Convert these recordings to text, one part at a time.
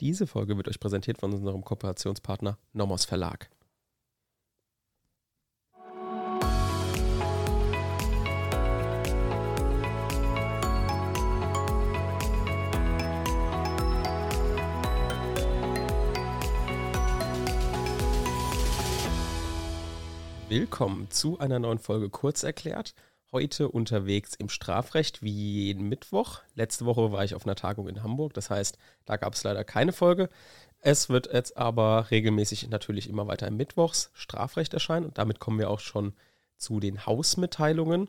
Diese Folge wird euch präsentiert von unserem Kooperationspartner Nomos Verlag. Willkommen zu einer neuen Folge Kurz erklärt. Heute unterwegs im Strafrecht wie jeden Mittwoch. Letzte Woche war ich auf einer Tagung in Hamburg, das heißt, da gab es leider keine Folge. Es wird jetzt aber regelmäßig natürlich immer weiter im Mittwochs Strafrecht erscheinen und damit kommen wir auch schon zu den Hausmitteilungen.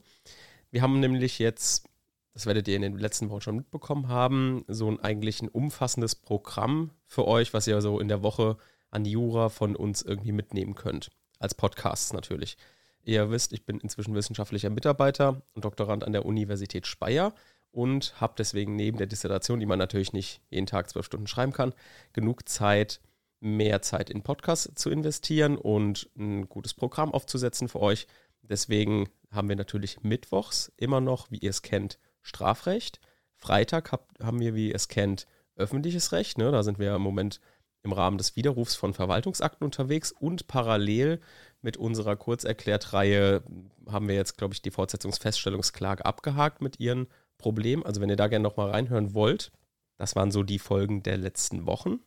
Wir haben nämlich jetzt, das werdet ihr in den letzten Wochen schon mitbekommen haben, so ein eigentlich ein umfassendes Programm für euch, was ihr so in der Woche an Jura von uns irgendwie mitnehmen könnt als Podcasts natürlich. Ihr wisst, ich bin inzwischen wissenschaftlicher Mitarbeiter und Doktorand an der Universität Speyer und habe deswegen neben der Dissertation, die man natürlich nicht jeden Tag zwölf Stunden schreiben kann, genug Zeit, mehr Zeit in Podcasts zu investieren und ein gutes Programm aufzusetzen für euch. Deswegen haben wir natürlich mittwochs immer noch, wie ihr es kennt, Strafrecht. Freitag hab, haben wir, wie ihr es kennt, öffentliches Recht. Ne? Da sind wir im Moment im Rahmen des Widerrufs von Verwaltungsakten unterwegs und parallel mit unserer Kurzerklärt-Reihe haben wir jetzt, glaube ich, die Fortsetzungsfeststellungsklage abgehakt mit ihren Problemen. Also wenn ihr da gerne nochmal reinhören wollt, das waren so die Folgen der letzten Wochen.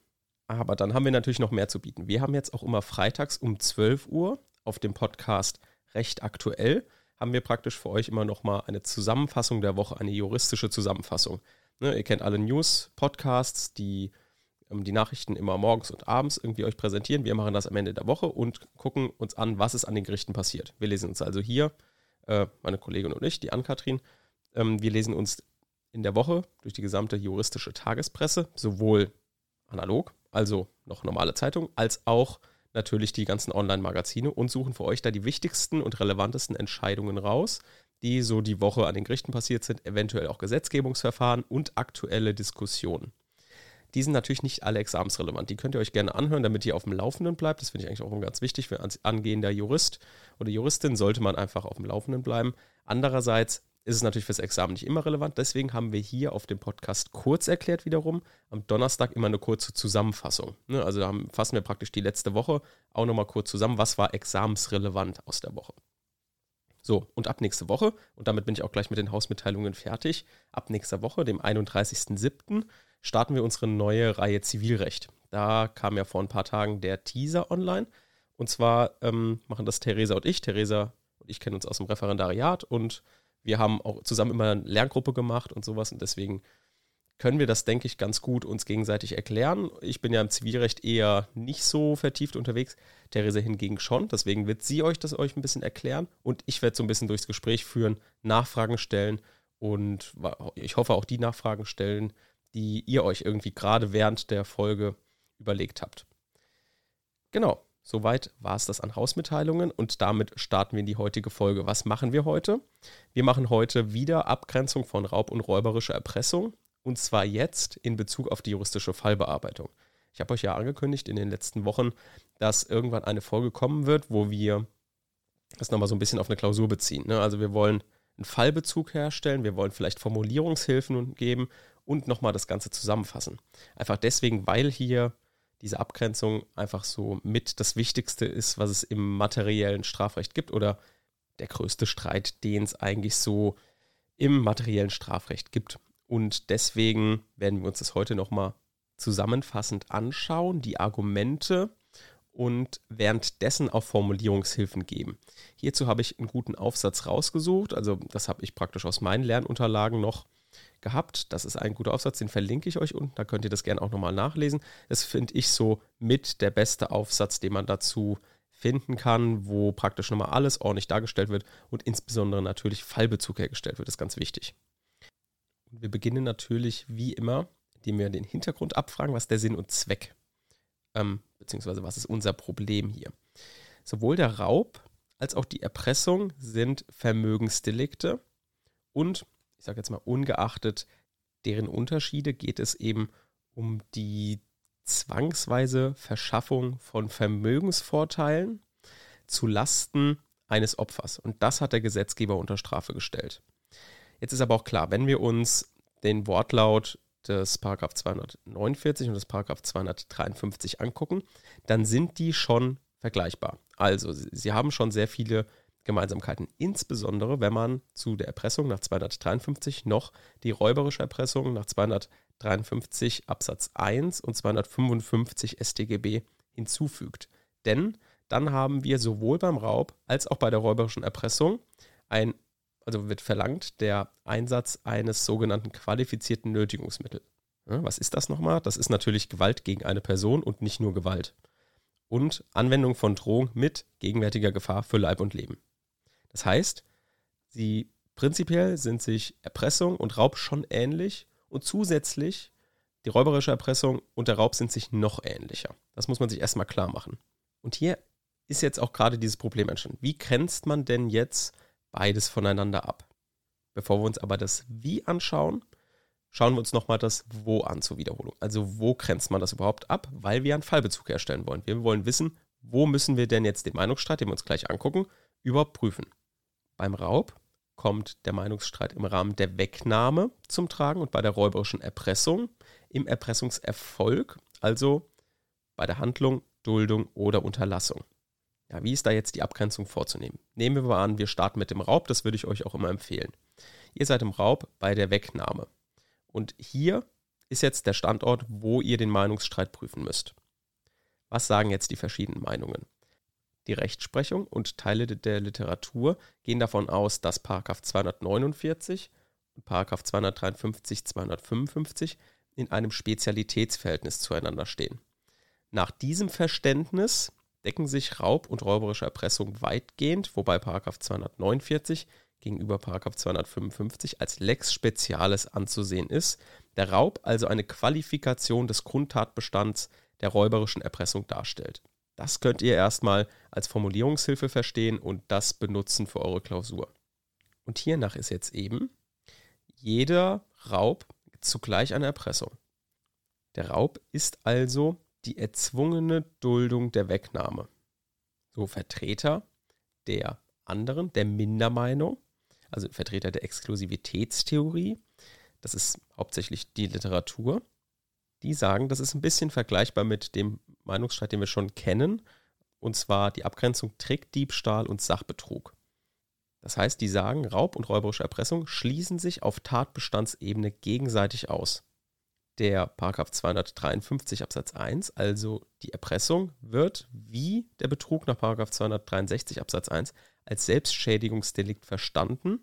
Aber dann haben wir natürlich noch mehr zu bieten. Wir haben jetzt auch immer freitags um 12 Uhr auf dem Podcast Recht aktuell, haben wir praktisch für euch immer nochmal eine Zusammenfassung der Woche, eine juristische Zusammenfassung. Ne, ihr kennt alle News-Podcasts, die die Nachrichten immer morgens und abends irgendwie euch präsentieren. Wir machen das am Ende der Woche und gucken uns an, was ist an den Gerichten passiert. Wir lesen uns also hier, äh, meine Kollegin und ich, die Ann-Kathrin, ähm, wir lesen uns in der Woche durch die gesamte juristische Tagespresse, sowohl analog, also noch normale Zeitung, als auch natürlich die ganzen Online-Magazine und suchen für euch da die wichtigsten und relevantesten Entscheidungen raus, die so die Woche an den Gerichten passiert sind, eventuell auch Gesetzgebungsverfahren und aktuelle Diskussionen. Die sind natürlich nicht alle examensrelevant. Die könnt ihr euch gerne anhören, damit ihr auf dem Laufenden bleibt. Das finde ich eigentlich auch ganz wichtig. Für angehender Jurist oder Juristin sollte man einfach auf dem Laufenden bleiben. Andererseits ist es natürlich fürs Examen nicht immer relevant. Deswegen haben wir hier auf dem Podcast kurz erklärt wiederum am Donnerstag immer eine kurze Zusammenfassung. Ne, also da fassen wir praktisch die letzte Woche auch nochmal kurz zusammen, was war examensrelevant aus der Woche. So, und ab nächste Woche, und damit bin ich auch gleich mit den Hausmitteilungen fertig, ab nächster Woche, dem 31.07., starten wir unsere neue Reihe Zivilrecht. Da kam ja vor ein paar Tagen der Teaser online. Und zwar ähm, machen das Theresa und ich. Theresa und ich kennen uns aus dem Referendariat und wir haben auch zusammen immer eine Lerngruppe gemacht und sowas. Und deswegen können wir das, denke ich, ganz gut uns gegenseitig erklären. Ich bin ja im Zivilrecht eher nicht so vertieft unterwegs. Theresa hingegen schon. Deswegen wird sie euch das euch ein bisschen erklären. Und ich werde so ein bisschen durchs Gespräch führen, Nachfragen stellen und ich hoffe auch die Nachfragen stellen, die ihr euch irgendwie gerade während der Folge überlegt habt. Genau, soweit war es das an Hausmitteilungen und damit starten wir in die heutige Folge. Was machen wir heute? Wir machen heute wieder Abgrenzung von Raub und räuberischer Erpressung und zwar jetzt in Bezug auf die juristische Fallbearbeitung. Ich habe euch ja angekündigt in den letzten Wochen, dass irgendwann eine Folge kommen wird, wo wir das nochmal so ein bisschen auf eine Klausur beziehen. Ne? Also wir wollen einen Fallbezug herstellen, wir wollen vielleicht Formulierungshilfen geben und nochmal das Ganze zusammenfassen. Einfach deswegen, weil hier diese Abgrenzung einfach so mit das Wichtigste ist, was es im materiellen Strafrecht gibt oder der größte Streit, den es eigentlich so im materiellen Strafrecht gibt. Und deswegen werden wir uns das heute nochmal zusammenfassend anschauen, die Argumente und währenddessen auch Formulierungshilfen geben. Hierzu habe ich einen guten Aufsatz rausgesucht, also das habe ich praktisch aus meinen Lernunterlagen noch gehabt. Das ist ein guter Aufsatz, den verlinke ich euch unten, da könnt ihr das gerne auch nochmal nachlesen. Das finde ich so mit der beste Aufsatz, den man dazu finden kann, wo praktisch nochmal alles ordentlich dargestellt wird und insbesondere natürlich Fallbezug hergestellt wird, das ist ganz wichtig. Wir beginnen natürlich wie immer, indem wir den Hintergrund abfragen, was der Sinn und Zweck, ähm, beziehungsweise was ist unser Problem hier. Sowohl der Raub als auch die Erpressung sind Vermögensdelikte und ich sage jetzt mal, ungeachtet deren Unterschiede geht es eben um die zwangsweise Verschaffung von Vermögensvorteilen zu Lasten eines Opfers. Und das hat der Gesetzgeber unter Strafe gestellt. Jetzt ist aber auch klar, wenn wir uns den Wortlaut das Paragraph 249 und das Paragraph 253 angucken, dann sind die schon vergleichbar. Also, sie haben schon sehr viele Gemeinsamkeiten, insbesondere wenn man zu der Erpressung nach 253 noch die räuberische Erpressung nach 253 Absatz 1 und 255 StGB hinzufügt. Denn dann haben wir sowohl beim Raub als auch bei der räuberischen Erpressung ein also wird verlangt der Einsatz eines sogenannten qualifizierten Nötigungsmittels. Was ist das nochmal? Das ist natürlich Gewalt gegen eine Person und nicht nur Gewalt. Und Anwendung von Drohung mit gegenwärtiger Gefahr für Leib und Leben. Das heißt, sie prinzipiell sind sich Erpressung und Raub schon ähnlich und zusätzlich die räuberische Erpressung und der Raub sind sich noch ähnlicher. Das muss man sich erstmal klar machen. Und hier ist jetzt auch gerade dieses Problem entstanden. Wie grenzt man denn jetzt beides voneinander ab. Bevor wir uns aber das Wie anschauen, schauen wir uns nochmal das Wo an zur Wiederholung. Also wo grenzt man das überhaupt ab, weil wir einen Fallbezug herstellen wollen. Wir wollen wissen, wo müssen wir denn jetzt den Meinungsstreit, den wir uns gleich angucken, überhaupt prüfen. Beim Raub kommt der Meinungsstreit im Rahmen der Wegnahme zum Tragen und bei der räuberischen Erpressung im Erpressungserfolg, also bei der Handlung, Duldung oder Unterlassung. Ja, wie ist da jetzt die Abgrenzung vorzunehmen? Nehmen wir mal an, wir starten mit dem Raub, das würde ich euch auch immer empfehlen. Ihr seid im Raub bei der Wegnahme. Und hier ist jetzt der Standort, wo ihr den Meinungsstreit prüfen müsst. Was sagen jetzt die verschiedenen Meinungen? Die Rechtsprechung und Teile der Literatur gehen davon aus, dass 249 und 253, 255 in einem Spezialitätsverhältnis zueinander stehen. Nach diesem Verständnis decken sich Raub und räuberische Erpressung weitgehend, wobei 249 gegenüber 255 als Lex Speziales anzusehen ist, der Raub also eine Qualifikation des Grundtatbestands der räuberischen Erpressung darstellt. Das könnt ihr erstmal als Formulierungshilfe verstehen und das benutzen für eure Klausur. Und hiernach ist jetzt eben jeder Raub zugleich eine Erpressung. Der Raub ist also die erzwungene Duldung der Wegnahme. So Vertreter der anderen, der Mindermeinung, also Vertreter der Exklusivitätstheorie, das ist hauptsächlich die Literatur, die sagen, das ist ein bisschen vergleichbar mit dem Meinungsstreit, den wir schon kennen, und zwar die Abgrenzung Trickdiebstahl und Sachbetrug. Das heißt, die sagen, Raub und räuberische Erpressung schließen sich auf Tatbestandsebene gegenseitig aus der Paragraph 253 Absatz 1, also die Erpressung, wird wie der Betrug nach Paragraph 263 Absatz 1 als Selbstschädigungsdelikt verstanden,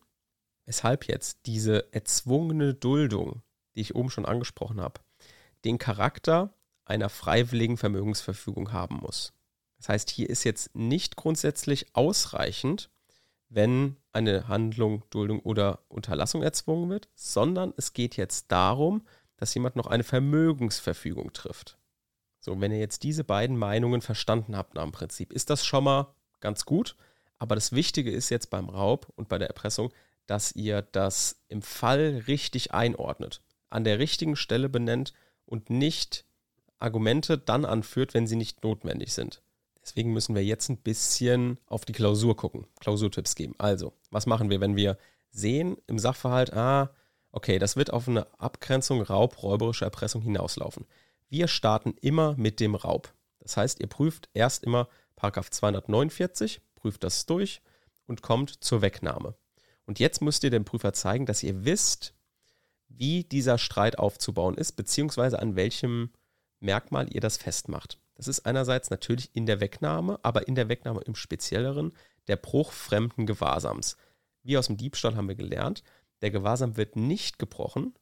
weshalb jetzt diese erzwungene Duldung, die ich oben schon angesprochen habe, den Charakter einer freiwilligen Vermögensverfügung haben muss. Das heißt, hier ist jetzt nicht grundsätzlich ausreichend, wenn eine Handlung, Duldung oder Unterlassung erzwungen wird, sondern es geht jetzt darum, dass jemand noch eine Vermögensverfügung trifft. So, wenn ihr jetzt diese beiden Meinungen verstanden habt nach dem Prinzip, ist das schon mal ganz gut. Aber das Wichtige ist jetzt beim Raub und bei der Erpressung, dass ihr das im Fall richtig einordnet, an der richtigen Stelle benennt und nicht Argumente dann anführt, wenn sie nicht notwendig sind. Deswegen müssen wir jetzt ein bisschen auf die Klausur gucken, Klausurtipps geben. Also, was machen wir, wenn wir sehen im Sachverhalt, ah, Okay, das wird auf eine Abgrenzung Raub, räuberische Erpressung hinauslaufen. Wir starten immer mit dem Raub. Das heißt, ihr prüft erst immer Paragraph 249, prüft das durch und kommt zur Wegnahme. Und jetzt müsst ihr dem Prüfer zeigen, dass ihr wisst, wie dieser Streit aufzubauen ist, beziehungsweise an welchem Merkmal ihr das festmacht. Das ist einerseits natürlich in der Wegnahme, aber in der Wegnahme im Spezielleren der Bruch fremden Gewahrsams. Wie aus dem Diebstahl haben wir gelernt, der Gewahrsam wird nicht gebrochen,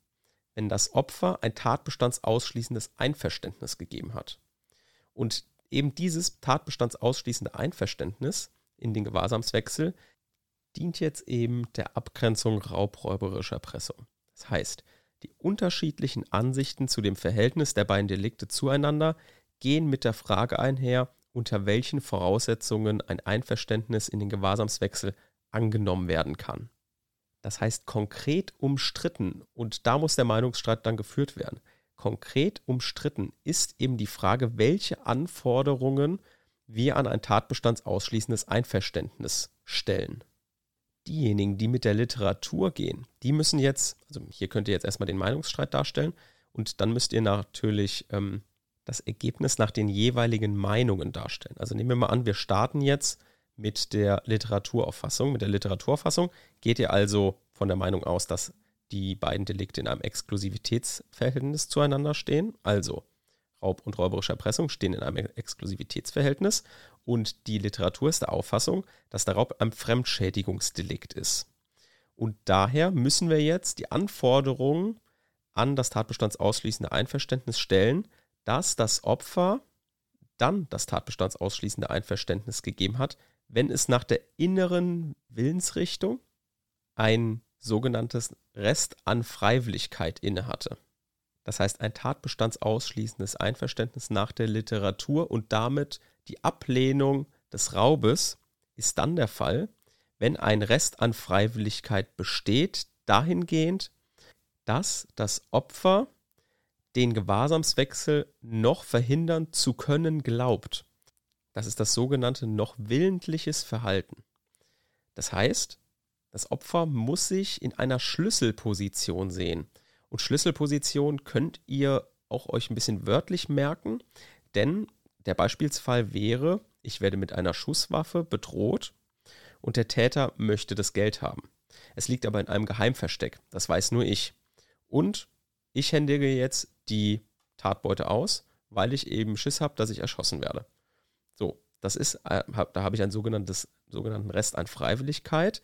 wenn das Opfer ein tatbestandsausschließendes Einverständnis gegeben hat. Und eben dieses tatbestandsausschließende Einverständnis in den Gewahrsamswechsel dient jetzt eben der Abgrenzung raubräuberischer Erpressung. Das heißt, die unterschiedlichen Ansichten zu dem Verhältnis der beiden Delikte zueinander gehen mit der Frage einher, unter welchen Voraussetzungen ein Einverständnis in den Gewahrsamswechsel angenommen werden kann. Das heißt konkret umstritten, und da muss der Meinungsstreit dann geführt werden. Konkret umstritten ist eben die Frage, welche Anforderungen wir an ein tatbestandsausschließendes Einverständnis stellen. Diejenigen, die mit der Literatur gehen, die müssen jetzt, also hier könnt ihr jetzt erstmal den Meinungsstreit darstellen, Und dann müsst ihr natürlich ähm, das Ergebnis nach den jeweiligen Meinungen darstellen. Also nehmen wir mal an, wir starten jetzt mit der Literaturauffassung. Mit der Literaturauffassung geht ihr also von der Meinung aus, dass die beiden Delikte in einem Exklusivitätsverhältnis zueinander stehen. Also Raub und räuberische Erpressung stehen in einem Exklusivitätsverhältnis und die Literatur ist der Auffassung, dass der Raub ein Fremdschädigungsdelikt ist. Und daher müssen wir jetzt die Anforderungen an das tatbestandsausschließende Einverständnis stellen, dass das Opfer dann das tatbestandsausschließende Einverständnis gegeben hat, wenn es nach der inneren Willensrichtung ein sogenanntes Rest an Freiwilligkeit innehatte. Das heißt, ein tatbestandsausschließendes Einverständnis nach der Literatur und damit die Ablehnung des Raubes ist dann der Fall, wenn ein Rest an Freiwilligkeit besteht, dahingehend, dass das Opfer den Gewahrsamswechsel noch verhindern zu können glaubt. Das ist das sogenannte noch willentliches Verhalten. Das heißt, das Opfer muss sich in einer Schlüsselposition sehen. Und Schlüsselposition könnt ihr auch euch ein bisschen wörtlich merken, denn der Beispielsfall wäre, ich werde mit einer Schusswaffe bedroht und der Täter möchte das Geld haben. Es liegt aber in einem Geheimversteck, das weiß nur ich. Und ich händige jetzt die Tatbeute aus, weil ich eben Schiss habe, dass ich erschossen werde. So, das ist, äh, da habe ich einen sogenanntes, sogenannten Rest an Freiwilligkeit.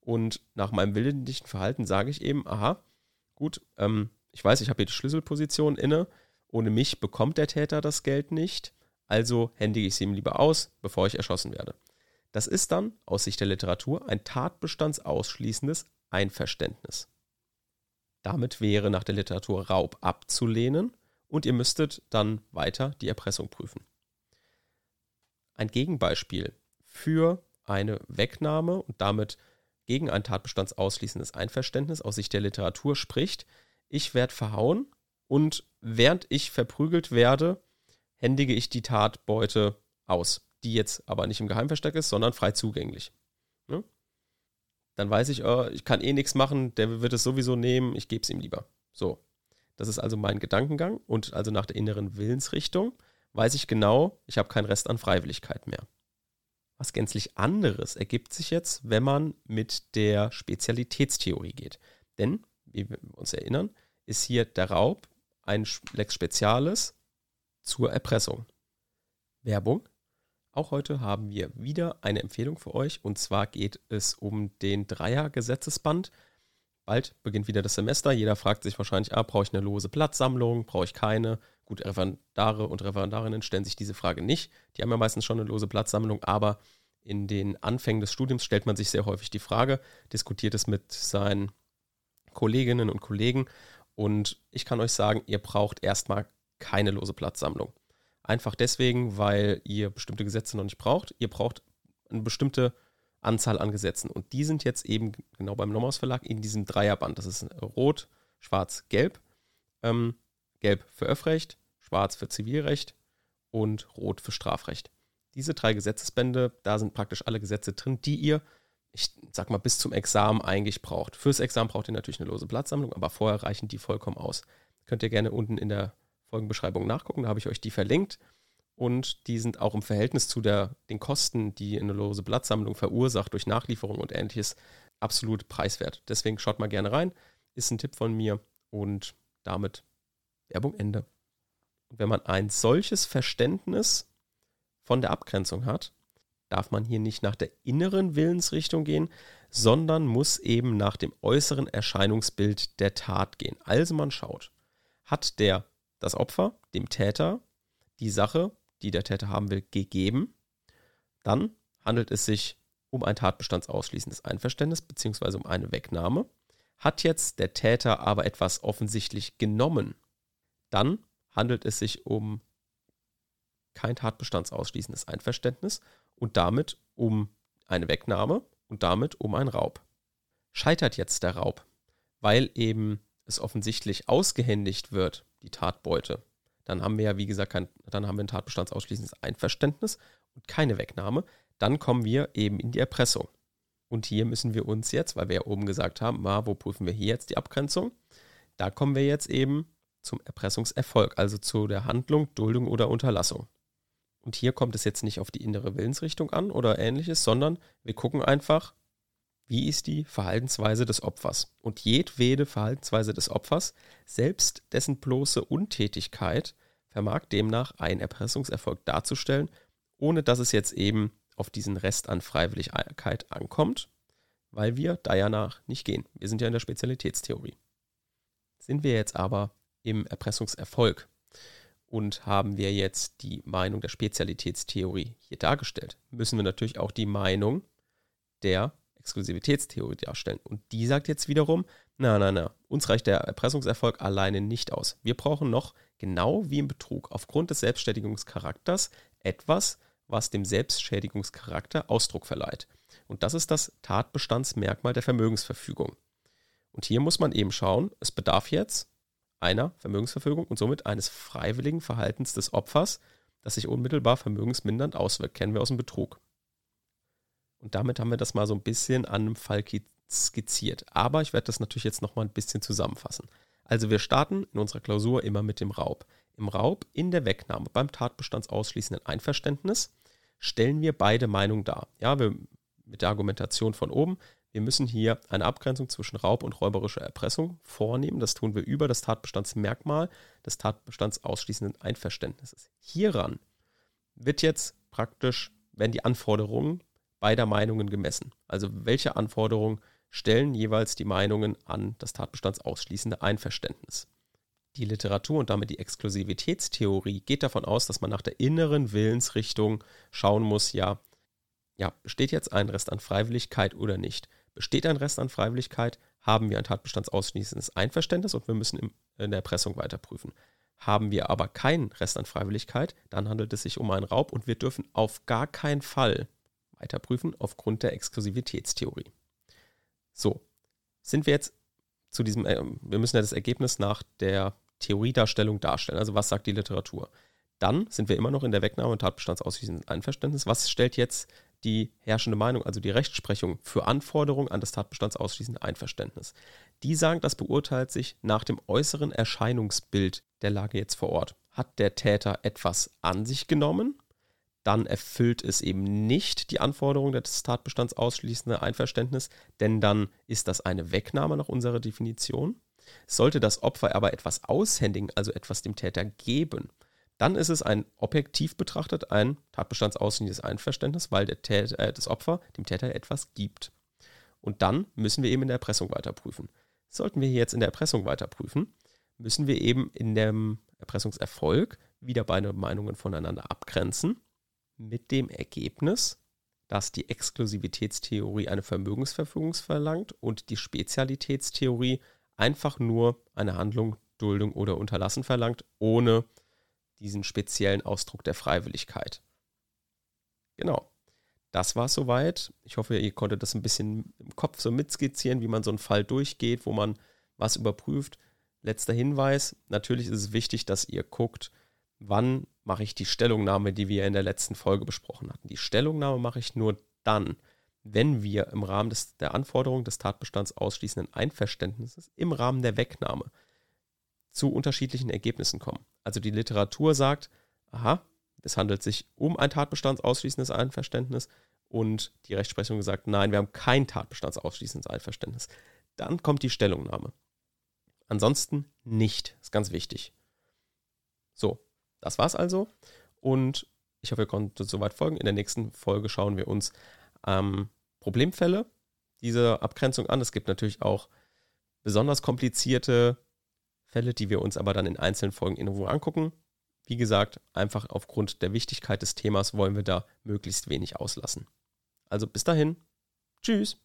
Und nach meinem willentlichen Verhalten sage ich eben, aha, gut, ähm, ich weiß, ich habe hier die Schlüsselposition inne. Ohne mich bekommt der Täter das Geld nicht. Also händige ich es ihm lieber aus, bevor ich erschossen werde. Das ist dann aus Sicht der Literatur ein tatbestandsausschließendes Einverständnis. Damit wäre nach der Literatur Raub abzulehnen und ihr müsstet dann weiter die Erpressung prüfen ein Gegenbeispiel für eine Wegnahme und damit gegen ein tatbestandsausschließendes Einverständnis aus Sicht der Literatur spricht, ich werde verhauen und während ich verprügelt werde, händige ich die Tatbeute aus, die jetzt aber nicht im Geheimversteck ist, sondern frei zugänglich. Ne? Dann weiß ich, oh, ich kann eh nichts machen, der wird es sowieso nehmen, ich gebe es ihm lieber. So. Das ist also mein Gedankengang und also nach der inneren Willensrichtung weiß ich genau, ich habe keinen Rest an Freiwilligkeit mehr. Was gänzlich anderes ergibt sich jetzt, wenn man mit der Spezialitätstheorie geht. Denn, wie wir uns erinnern, ist hier der Raub ein Lex Spezialis zur Erpressung. Werbung. Auch heute haben wir wieder eine Empfehlung für euch und zwar geht es um den Dreier-Gesetzesband Bald beginnt wieder das Semester. Jeder fragt sich wahrscheinlich, ah, brauche ich eine lose Platzsammlung? Brauche ich keine? Gut, Referendare und Referendarinnen stellen sich diese Frage nicht. Die haben ja meistens schon eine lose Platzsammlung, aber in den Anfängen des Studiums stellt man sich sehr häufig die Frage, diskutiert es mit seinen Kolleginnen und Kollegen und ich kann euch sagen, ihr braucht erstmal keine lose Platzsammlung. Einfach deswegen, weil ihr bestimmte Gesetze noch nicht braucht. Ihr braucht eine bestimmte Anzahl an Gesetzen. Und die sind jetzt eben genau beim Nomos Verlag in diesem Dreierband. Das ist Rot, Schwarz, Gelb. Ähm, Gelb für Öffrecht, Schwarz für Zivilrecht und Rot für Strafrecht. Diese drei Gesetzesbände, da sind praktisch alle Gesetze drin, die ihr, ich sag mal, bis zum Examen eigentlich braucht. Fürs Examen braucht ihr natürlich eine lose Blattsammlung, aber vorher reichen die vollkommen aus. Könnt ihr gerne unten in der Folgenbeschreibung nachgucken, da habe ich euch die verlinkt und die sind auch im Verhältnis zu der, den Kosten, die eine lose Blattsammlung verursacht durch Nachlieferung und ähnliches, absolut preiswert. Deswegen schaut mal gerne rein, ist ein Tipp von mir und damit Werbung Ende. Und wenn man ein solches Verständnis von der Abgrenzung hat, darf man hier nicht nach der inneren Willensrichtung gehen, sondern muss eben nach dem äußeren Erscheinungsbild der Tat gehen. Also man schaut, hat der das Opfer, dem Täter, die Sache die der Täter haben will, gegeben. Dann handelt es sich um ein tatbestandsausschließendes Einverständnis bzw. um eine Wegnahme. Hat jetzt der Täter aber etwas offensichtlich genommen, dann handelt es sich um kein tatbestandsausschließendes Einverständnis und damit um eine Wegnahme und damit um einen Raub. Scheitert jetzt der Raub, weil eben es offensichtlich ausgehändigt wird, die Tatbeute, dann haben wir ja, wie gesagt, kein, dann haben wir ein tatbestandsausschließendes Einverständnis und keine Wegnahme. Dann kommen wir eben in die Erpressung. Und hier müssen wir uns jetzt, weil wir ja oben gesagt haben, ah, wo prüfen wir hier jetzt die Abgrenzung? Da kommen wir jetzt eben zum Erpressungserfolg, also zu der Handlung, Duldung oder Unterlassung. Und hier kommt es jetzt nicht auf die innere Willensrichtung an oder ähnliches, sondern wir gucken einfach, wie ist die Verhaltensweise des Opfers. Und jedwede Verhaltensweise des Opfers, selbst dessen bloße Untätigkeit, vermag demnach einen Erpressungserfolg darzustellen, ohne dass es jetzt eben auf diesen Rest an Freiwilligkeit ankommt, weil wir da ja nach nicht gehen. Wir sind ja in der Spezialitätstheorie. Sind wir jetzt aber im Erpressungserfolg und haben wir jetzt die Meinung der Spezialitätstheorie hier dargestellt, müssen wir natürlich auch die Meinung der Exklusivitätstheorie darstellen. Und die sagt jetzt wiederum, na, na, na, uns reicht der Erpressungserfolg alleine nicht aus. Wir brauchen noch, genau wie im Betrug, aufgrund des Selbstständigungscharakters etwas, was dem Selbstschädigungscharakter Ausdruck verleiht. Und das ist das Tatbestandsmerkmal der Vermögensverfügung. Und hier muss man eben schauen, es bedarf jetzt einer Vermögensverfügung und somit eines freiwilligen Verhaltens des Opfers, das sich unmittelbar vermögensmindernd auswirkt. Kennen wir aus dem Betrug. Und damit haben wir das mal so ein bisschen an einem Fall skizziert. Aber ich werde das natürlich jetzt nochmal ein bisschen zusammenfassen. Also wir starten in unserer Klausur immer mit dem Raub. Im Raub in der Wegnahme beim tatbestandsausschließenden Einverständnis stellen wir beide Meinungen dar. Ja, wir, mit der Argumentation von oben, wir müssen hier eine Abgrenzung zwischen Raub und räuberischer Erpressung vornehmen. Das tun wir über das Tatbestandsmerkmal des Tatbestandsausschließenden Einverständnisses. Hieran wird jetzt praktisch, werden die Anforderungen beider Meinungen gemessen. Also welche Anforderungen stellen jeweils die Meinungen an das Tatbestandsausschließende Einverständnis. Die Literatur und damit die Exklusivitätstheorie geht davon aus, dass man nach der inneren Willensrichtung schauen muss, ja, ja, besteht jetzt ein Rest an Freiwilligkeit oder nicht? Besteht ein Rest an Freiwilligkeit, haben wir ein tatbestandsausschließendes Einverständnis und wir müssen in der Erpressung weiterprüfen. Haben wir aber keinen Rest an Freiwilligkeit, dann handelt es sich um einen Raub und wir dürfen auf gar keinen Fall weiterprüfen aufgrund der Exklusivitätstheorie. So, sind wir jetzt zu diesem, äh, wir müssen ja das Ergebnis nach der Theoriedarstellung darstellen. Also was sagt die Literatur? Dann sind wir immer noch in der Wegnahme und Tatbestandsausschließenden Einverständnis. Was stellt jetzt die herrschende Meinung, also die Rechtsprechung für Anforderungen an das Tatbestandsausschließende Einverständnis? Die sagen, das beurteilt sich nach dem äußeren Erscheinungsbild der Lage jetzt vor Ort. Hat der Täter etwas an sich genommen? Dann erfüllt es eben nicht die Anforderungen des Tatbestands ausschließende Einverständnis, denn dann ist das eine Wegnahme nach unserer Definition. Sollte das Opfer aber etwas aushändigen, also etwas dem Täter geben, dann ist es ein objektiv betrachtet ein tatbestandsausschließendes Einverständnis, weil der Täter, äh, das Opfer dem Täter etwas gibt. Und dann müssen wir eben in der Erpressung weiterprüfen. Sollten wir jetzt in der Erpressung weiterprüfen, müssen wir eben in dem Erpressungserfolg wieder beide Meinungen voneinander abgrenzen, mit dem Ergebnis, dass die Exklusivitätstheorie eine Vermögensverfügung verlangt und die Spezialitätstheorie einfach nur eine Handlung, Duldung oder Unterlassen verlangt, ohne diesen speziellen Ausdruck der Freiwilligkeit. Genau. Das war soweit. Ich hoffe, ihr konntet das ein bisschen im Kopf so mitskizzieren, wie man so einen Fall durchgeht, wo man was überprüft. Letzter Hinweis, natürlich ist es wichtig, dass ihr guckt, wann mache ich die Stellungnahme, die wir in der letzten Folge besprochen hatten. Die Stellungnahme mache ich nur dann, wenn wir im Rahmen des, der Anforderung des Tatbestands ausschließenden Einverständnisses im Rahmen der Wegnahme zu unterschiedlichen Ergebnissen kommen. Also die Literatur sagt, aha, es handelt sich um ein tatbestandsausschließendes Einverständnis und die Rechtsprechung sagt, nein, wir haben kein tatbestandsausschließendes Einverständnis. Dann kommt die Stellungnahme. Ansonsten nicht. Ist ganz wichtig. So, das war's also. Und ich hoffe, ihr konntet soweit folgen. In der nächsten Folge schauen wir uns ähm, Problemfälle dieser Abgrenzung an. Es gibt natürlich auch besonders komplizierte Fälle, die wir uns aber dann in einzelnen Folgen in Ruhe angucken. Wie gesagt, einfach aufgrund der Wichtigkeit des Themas wollen wir da möglichst wenig auslassen. Also bis dahin. Tschüss.